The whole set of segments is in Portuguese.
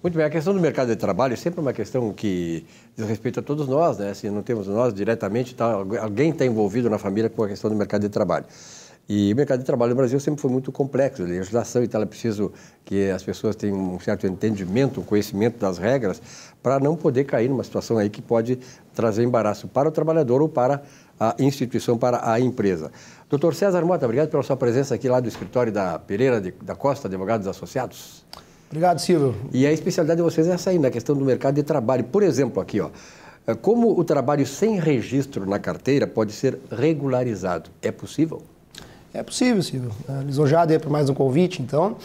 Muito bem, a questão do mercado de trabalho é sempre uma questão que diz respeito a todos nós, né? Se não temos nós diretamente, tá, alguém está envolvido na família com a questão do mercado de trabalho. E o mercado de trabalho no Brasil sempre foi muito complexo, a legislação, então é preciso que as pessoas tenham um certo entendimento, um conhecimento das regras, para não poder cair numa situação aí que pode trazer embaraço para o trabalhador ou para a instituição, para a empresa. Doutor César Mota, obrigado pela sua presença aqui lá do escritório da Pereira de, da Costa, Advogados Associados. Obrigado, Silvio. E a especialidade de vocês é essa aí, na questão do mercado de trabalho. Por exemplo, aqui, ó, é, como o trabalho sem registro na carteira pode ser regularizado? É possível? É possível, Silvio. É, lisonjado aí por mais um convite, então.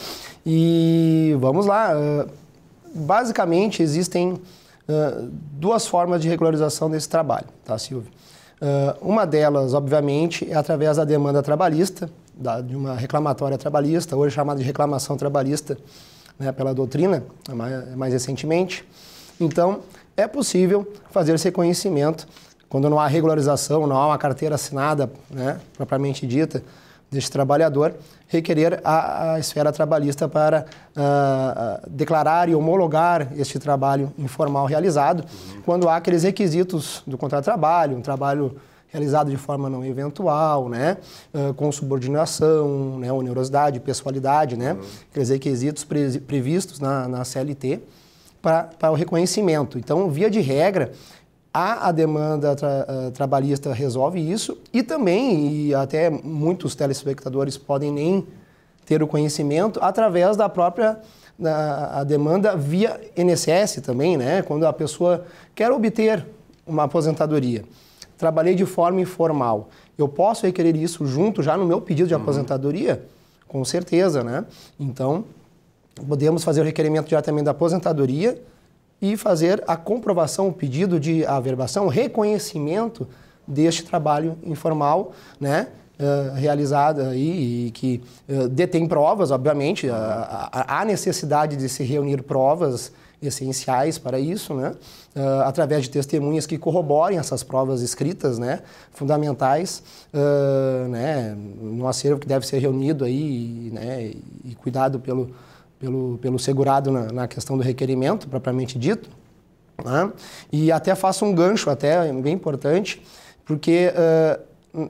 E vamos lá. É, basicamente, existem duas formas de regularização desse trabalho, tá, Silvio? Uma delas, obviamente, é através da demanda trabalhista, de uma reclamatória trabalhista, hoje chamada de reclamação trabalhista, né, pela doutrina, mais, mais recentemente. Então, é possível fazer esse reconhecimento quando não há regularização, não há uma carteira assinada, né, propriamente dita, deste trabalhador, requerer a, a esfera trabalhista para uh, declarar e homologar este trabalho informal realizado, uhum. quando há aqueles requisitos do contrato de trabalho, um trabalho realizado de forma não eventual, né, uh, com subordinação, né, onerosidade, pessoalidade, né, uhum. aqueles requisitos pre previstos na, na CLT para o reconhecimento. Então, via de regra, a, a demanda tra, uh, trabalhista resolve isso e também, e até muitos telespectadores podem nem ter o conhecimento, através da própria da, a demanda via INSS também, né, quando a pessoa quer obter uma aposentadoria trabalhei de forma informal. Eu posso requerer isso junto já no meu pedido de uhum. aposentadoria? Com certeza, né? Então, podemos fazer o requerimento diretamente da aposentadoria e fazer a comprovação, o pedido de averbação, reconhecimento deste trabalho informal, né? Uh, realizada aí e que uh, detém provas, obviamente, há necessidade de se reunir provas essenciais para isso, né? Uh, através de testemunhas que corroborem essas provas escritas, né? fundamentais, uh, né? no acervo que deve ser reunido aí, né? e cuidado pelo, pelo, pelo segurado na, na questão do requerimento, propriamente dito. Né? E até faço um gancho, até bem importante, porque uh,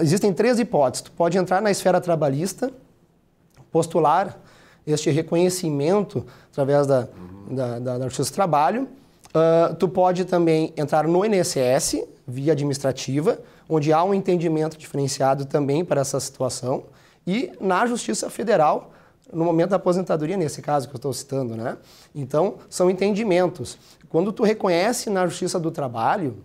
existem três hipóteses. Tu pode entrar na esfera trabalhista, postular este reconhecimento através da, uhum. da, da, da Justiça do Trabalho. Uh, tu pode também entrar no INSS, via administrativa, onde há um entendimento diferenciado também para essa situação, e na Justiça Federal, no momento da aposentadoria, nesse caso que eu estou citando, né? Então, são entendimentos. Quando tu reconhece na Justiça do Trabalho,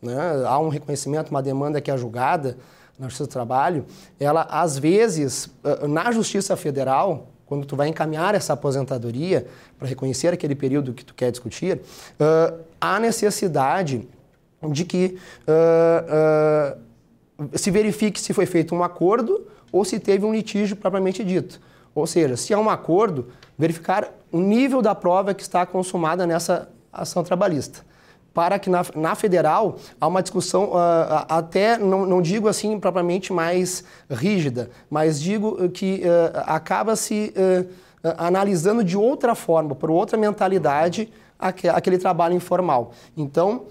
né, há um reconhecimento, uma demanda que é julgada na Justiça do Trabalho, ela, às vezes, ah, na Justiça Federal, quando tu vai encaminhar essa aposentadoria para reconhecer aquele período que tu quer discutir, uh, há necessidade de que uh, uh, se verifique se foi feito um acordo ou se teve um litígio propriamente dito. Ou seja, se há um acordo, verificar o nível da prova que está consumada nessa ação trabalhista para que na, na federal há uma discussão uh, até, não, não, digo assim propriamente mais rígida, mas digo que uh, acaba se uh, analisando de outra forma, por outra mentalidade, aquele trabalho informal. Então,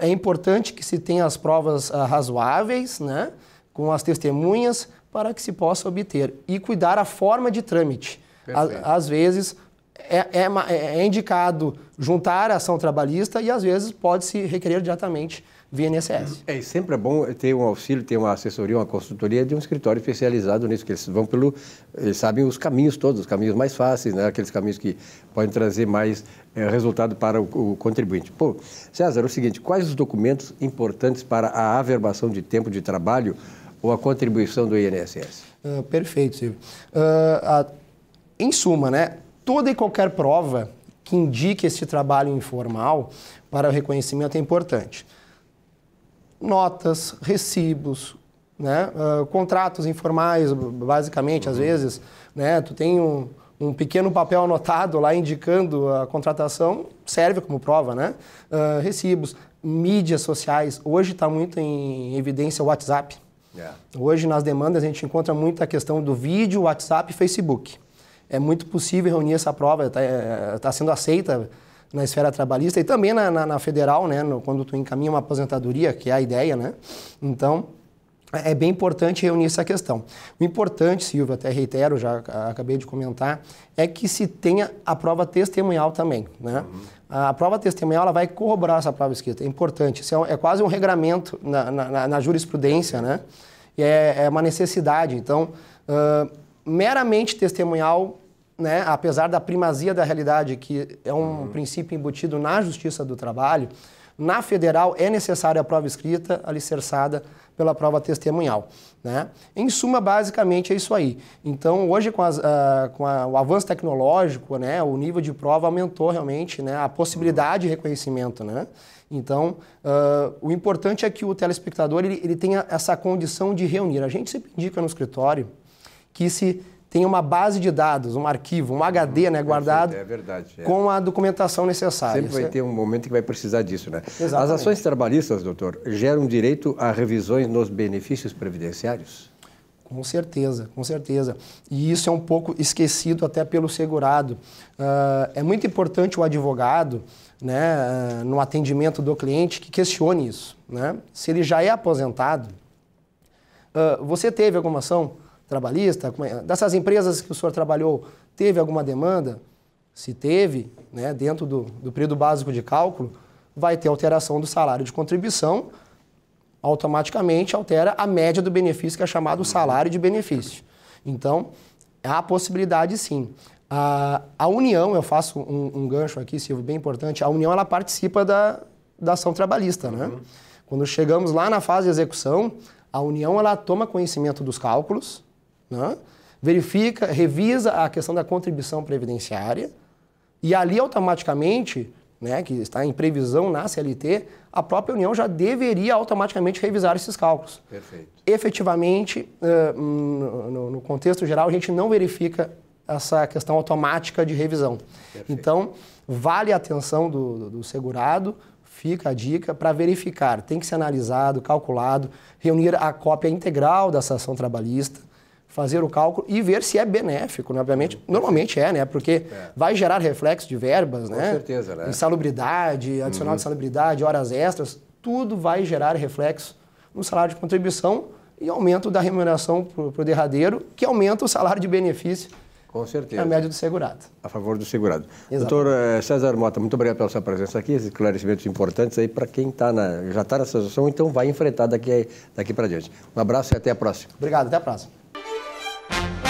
é importante que se tenha as provas razoáveis, né, com as testemunhas, para que se possa obter. E cuidar a forma de trâmite. Às vezes, é, é, é, indicado juntar a ação trabalhista e, às vezes, pode-se requerer diretamente via INSS. É, e sempre é bom ter um auxílio, ter uma assessoria, uma consultoria de um escritório especializado nisso, que eles vão pelo, eles sabem os caminhos todos, os caminhos mais fáceis, né? aqueles caminhos que podem trazer mais é, resultado para o, o, contribuinte. Pô, César, é o seguinte, quais os documentos importantes para a averbação de tempo de trabalho ou a contribuição do INSS? Uh, ah, perfeito, Silvio. Uh, a, em suma, né, toda e qualquer prova que indique este trabalho informal para o reconhecimento é importante. Notas, recibos, né? Uh, contratos informais, basicamente, uhum. às vezes, né? tu tem um, um pequeno papel anotado lá indicando a contratação, serve como prova, né? Uh, recibos, mídias sociais, hoje está muito em evidência o WhatsApp. Yeah. Hoje, nas demandas, a gente encontra muito a questão do vídeo, WhatsApp e Facebook é muito possível reunir essa prova, está é, tá sendo aceita na esfera trabalhista e também na, na, na federal, né, no, quando tu encaminha uma aposentadoria, que é a ideia, né? Então, é, é bem importante reunir essa questão. O importante, Silvio, até reitero, já acabei de comentar, é que se tenha a prova testemunhal também. Né? Uhum. A prova testemunhal ela vai corroborar essa prova escrita. É importante. Isso é, é quase um regramento na, na, na jurisprudência, né? E é, é, uma necessidade. Então, uh, meramente testemunhal, né, apesar da primazia da realidade, que é um uhum. princípio embutido na justiça do trabalho, na federal é necessária a prova escrita alicerçada pela prova testemunhal. Né? Em suma, basicamente é isso aí. Então, hoje, com, as, uh, com a, o avanço tecnológico, né, o nível de prova aumentou realmente né, a possibilidade de reconhecimento. Né? Então, uh, o importante é que o telespectador ele, ele tenha essa condição de reunir. A gente sempre indica no escritório que se tem uma base de dados, um arquivo, um HD né, guardado é verdade, é. com a documentação necessária. Sempre vai ter um momento que vai precisar disso, né? Exatamente. As ações trabalhistas, doutor, geram direito a revisões nos benefícios previdenciários? Com certeza, com certeza. E isso é um pouco esquecido até pelo segurado. Uh, é muito importante o advogado, né, uh, no atendimento do cliente, que questione isso. Né? Se ele já é aposentado, uh, você teve alguma ação? Trabalhista, é, dessas empresas que o senhor trabalhou, teve alguma demanda? Se teve, né, dentro do, do período básico de cálculo, vai ter alteração do salário de contribuição, automaticamente altera a média do benefício, que é chamado salário de benefício. Então, há possibilidade sim. A, a União, eu faço um, um, gancho aqui, Silvio, bem importante, a União ela participa da, da ação trabalhista. Né? Uhum. Quando chegamos lá na fase de execução, a União ela toma conhecimento dos cálculos, né? verifica, revisa a questão da contribuição previdenciária e ali automaticamente, né, que está em previsão na CLT, a própria União já deveria automaticamente revisar esses cálculos. Perfeito. Efetivamente, no, no contexto geral, a gente não verifica essa questão automática de revisão. Perfeito. Então, vale a atenção do, do segurado, fica a dica para verificar. Tem que ser analisado, calculado, reunir a cópia integral dessa ação trabalhista, fazer o cálculo e ver se é benéfico, né? obviamente. Normalmente é, né? Porque é. vai gerar reflexo de verbas, Com né? Com certeza, né? Insalubridade, adicional uhum. de salubridade, horas extras, tudo vai gerar reflexo no salário de contribuição e aumento da remuneração para o derradeiro, que aumenta o salário de benefício com certeza. A média do segurado. A favor do segurado. Exatamente. Doutor eh, César Mota, muito obrigado pela sua presença aqui, esses esclarecimentos importantes aí para quem tá na, já está nessa situação, então vai enfrentar daqui, daqui para diante. Um abraço e até a próxima. Obrigado, até a próxima. Thank you.